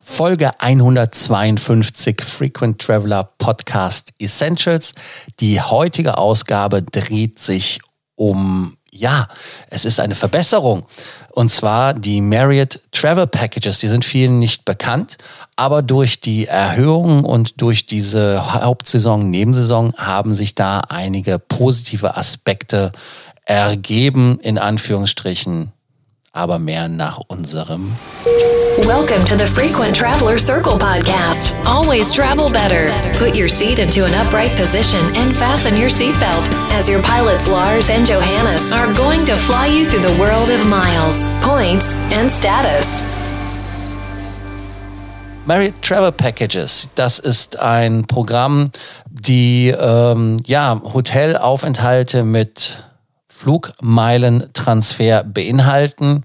Folge 152 Frequent Traveler Podcast Essentials. Die heutige Ausgabe dreht sich um, ja, es ist eine Verbesserung. Und zwar die Marriott Travel Packages. Die sind vielen nicht bekannt, aber durch die Erhöhung und durch diese Hauptsaison, Nebensaison haben sich da einige positive Aspekte ergeben, in Anführungsstrichen aber mehr nach unserem. Welcome to the Frequent Traveler Circle podcast. Always travel better. Put your seat into an upright position and fasten your seatbelt as your pilots Lars and Johannes are going to fly you through the world of miles, points and status. Marriott Travel Packages, das ist ein Programm, die ähm, ja, Hotelaufenthalte mit Flugmeilentransfer beinhalten.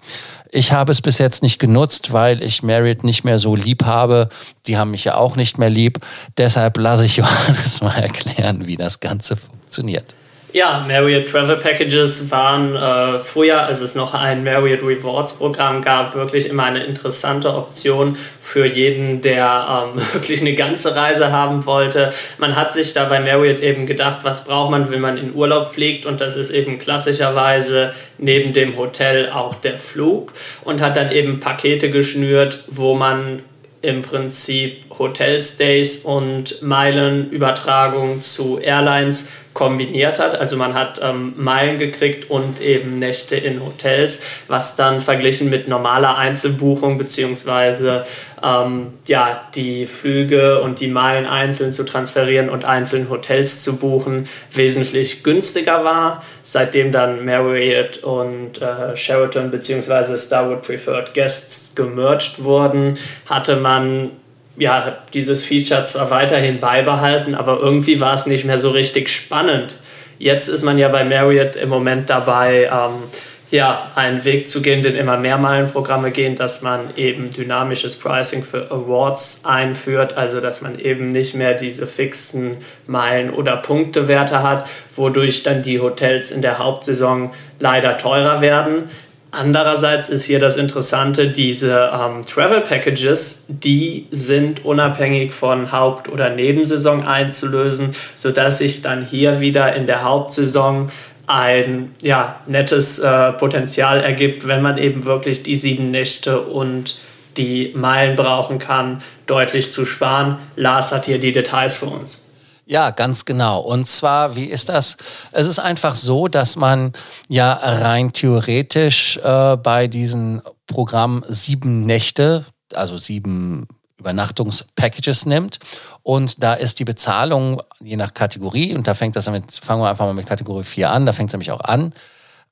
Ich habe es bis jetzt nicht genutzt, weil ich Marriott nicht mehr so lieb habe. Die haben mich ja auch nicht mehr lieb. Deshalb lasse ich Johannes mal erklären, wie das Ganze funktioniert. Ja, Marriott Travel Packages waren äh, früher, als es noch ein Marriott Rewards Programm gab, wirklich immer eine interessante Option für jeden, der ähm, wirklich eine ganze Reise haben wollte. Man hat sich da bei Marriott eben gedacht, was braucht man, wenn man in Urlaub fliegt und das ist eben klassischerweise neben dem Hotel auch der Flug und hat dann eben Pakete geschnürt, wo man im Prinzip Hotelstays und Meilenübertragung zu Airlines kombiniert hat. Also man hat ähm, Meilen gekriegt und eben Nächte in Hotels, was dann verglichen mit normaler Einzelbuchung beziehungsweise ähm, ja, die Flüge und die Meilen einzeln zu transferieren und einzeln Hotels zu buchen wesentlich günstiger war. Seitdem dann Marriott und äh, Sheraton beziehungsweise Starwood Preferred Guests gemerged wurden, hatte man ja, dieses Feature zwar weiterhin beibehalten, aber irgendwie war es nicht mehr so richtig spannend. Jetzt ist man ja bei Marriott im Moment dabei, ähm, ja, einen Weg zu gehen, den immer mehr Meilenprogramme gehen, dass man eben dynamisches Pricing für Awards einführt, also dass man eben nicht mehr diese fixen Meilen- oder Punktewerte hat, wodurch dann die Hotels in der Hauptsaison leider teurer werden. Andererseits ist hier das Interessante, diese ähm, Travel Packages, die sind unabhängig von Haupt- oder Nebensaison einzulösen, sodass sich dann hier wieder in der Hauptsaison ein ja, nettes äh, Potenzial ergibt, wenn man eben wirklich die sieben Nächte und die Meilen brauchen kann, deutlich zu sparen. Lars hat hier die Details für uns. Ja, ganz genau. Und zwar, wie ist das? Es ist einfach so, dass man ja rein theoretisch äh, bei diesem Programm sieben Nächte, also sieben Übernachtungspackages nimmt. Und da ist die Bezahlung je nach Kategorie, und da fängt das damit, fangen wir einfach mal mit Kategorie 4 an, da fängt es nämlich auch an,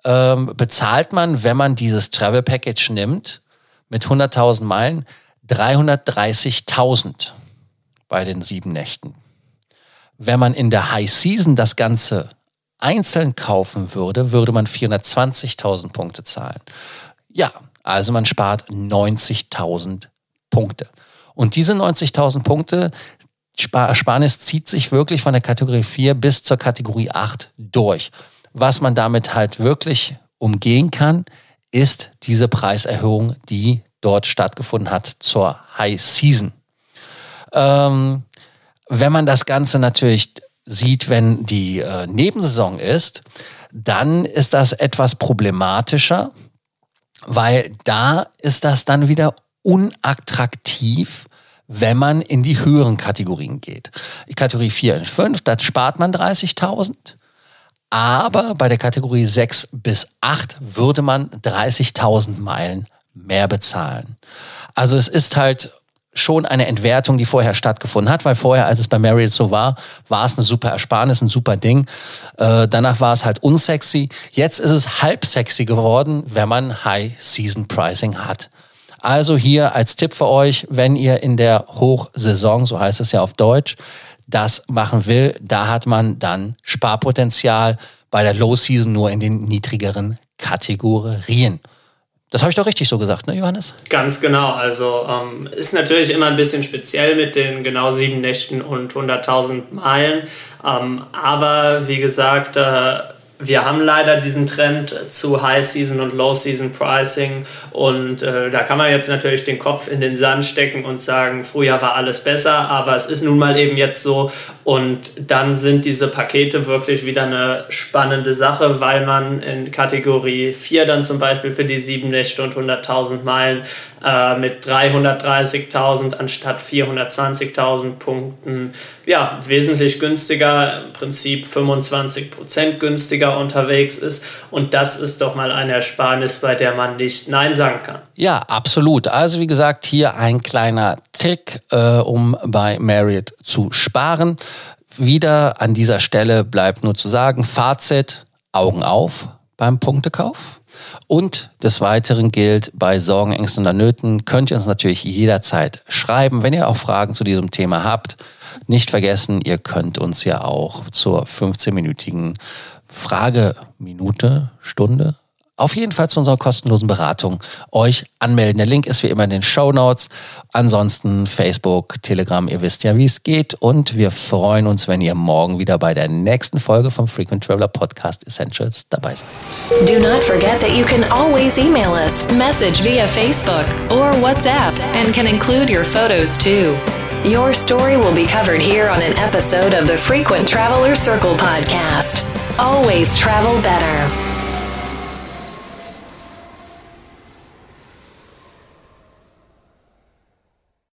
ähm, bezahlt man, wenn man dieses Travel Package nimmt, mit 100.000 Meilen, 330.000 bei den sieben Nächten. Wenn man in der High Season das Ganze einzeln kaufen würde, würde man 420.000 Punkte zahlen. Ja, also man spart 90.000 Punkte. Und diese 90.000 Punkte, Ersparnis zieht sich wirklich von der Kategorie 4 bis zur Kategorie 8 durch. Was man damit halt wirklich umgehen kann, ist diese Preiserhöhung, die dort stattgefunden hat zur High Season. Ähm, wenn man das Ganze natürlich sieht, wenn die äh, Nebensaison ist, dann ist das etwas problematischer, weil da ist das dann wieder unattraktiv, wenn man in die höheren Kategorien geht. Die Kategorie 4 und 5, da spart man 30.000. Aber bei der Kategorie 6 bis 8 würde man 30.000 Meilen mehr bezahlen. Also es ist halt schon eine Entwertung, die vorher stattgefunden hat, weil vorher, als es bei Marriott so war, war es eine super Ersparnis, ein super Ding. Äh, danach war es halt unsexy. Jetzt ist es halb sexy geworden, wenn man High Season Pricing hat. Also hier als Tipp für euch, wenn ihr in der Hochsaison, so heißt es ja auf Deutsch, das machen will, da hat man dann Sparpotenzial bei der Low Season nur in den niedrigeren Kategorien. Das habe ich doch richtig so gesagt, ne, Johannes? Ganz genau. Also ähm, ist natürlich immer ein bisschen speziell mit den genau sieben Nächten und 100.000 Meilen. Ähm, aber wie gesagt, äh, wir haben leider diesen Trend zu High Season und Low Season Pricing Und äh, da kann man jetzt natürlich den Kopf in den Sand stecken und sagen, früher war alles besser, aber es ist nun mal eben jetzt so. Und dann sind diese Pakete wirklich wieder eine spannende Sache, weil man in Kategorie 4 dann zum Beispiel für die sieben Nächte und 100.000 Meilen äh, mit 330.000 anstatt 420.000 Punkten ja, wesentlich günstiger, im Prinzip 25% günstiger unterwegs ist. Und das ist doch mal eine Ersparnis, bei der man nicht Nein sagen kann. Ja, absolut. Also wie gesagt, hier ein kleiner Trick, äh, um bei Marriott zu sparen. Wieder an dieser Stelle bleibt nur zu sagen, Fazit, Augen auf beim Punktekauf. Und des Weiteren gilt, bei Sorgen, Ängsten oder Nöten könnt ihr uns natürlich jederzeit schreiben, wenn ihr auch Fragen zu diesem Thema habt. Nicht vergessen, ihr könnt uns ja auch zur 15-minütigen Frageminute, Stunde, auf jeden Fall zu unserer kostenlosen Beratung euch anmelden. Der Link ist wie immer in den Show Notes. Ansonsten Facebook, Telegram, ihr wisst ja, wie es geht. Und wir freuen uns, wenn ihr morgen wieder bei der nächsten Folge vom Frequent Traveler Podcast Essentials dabei seid. Do not forget that you can always email us, message via Facebook or WhatsApp, and can include your photos too. Your story will be covered here on an episode of the Frequent Traveler Circle podcast. Always travel better.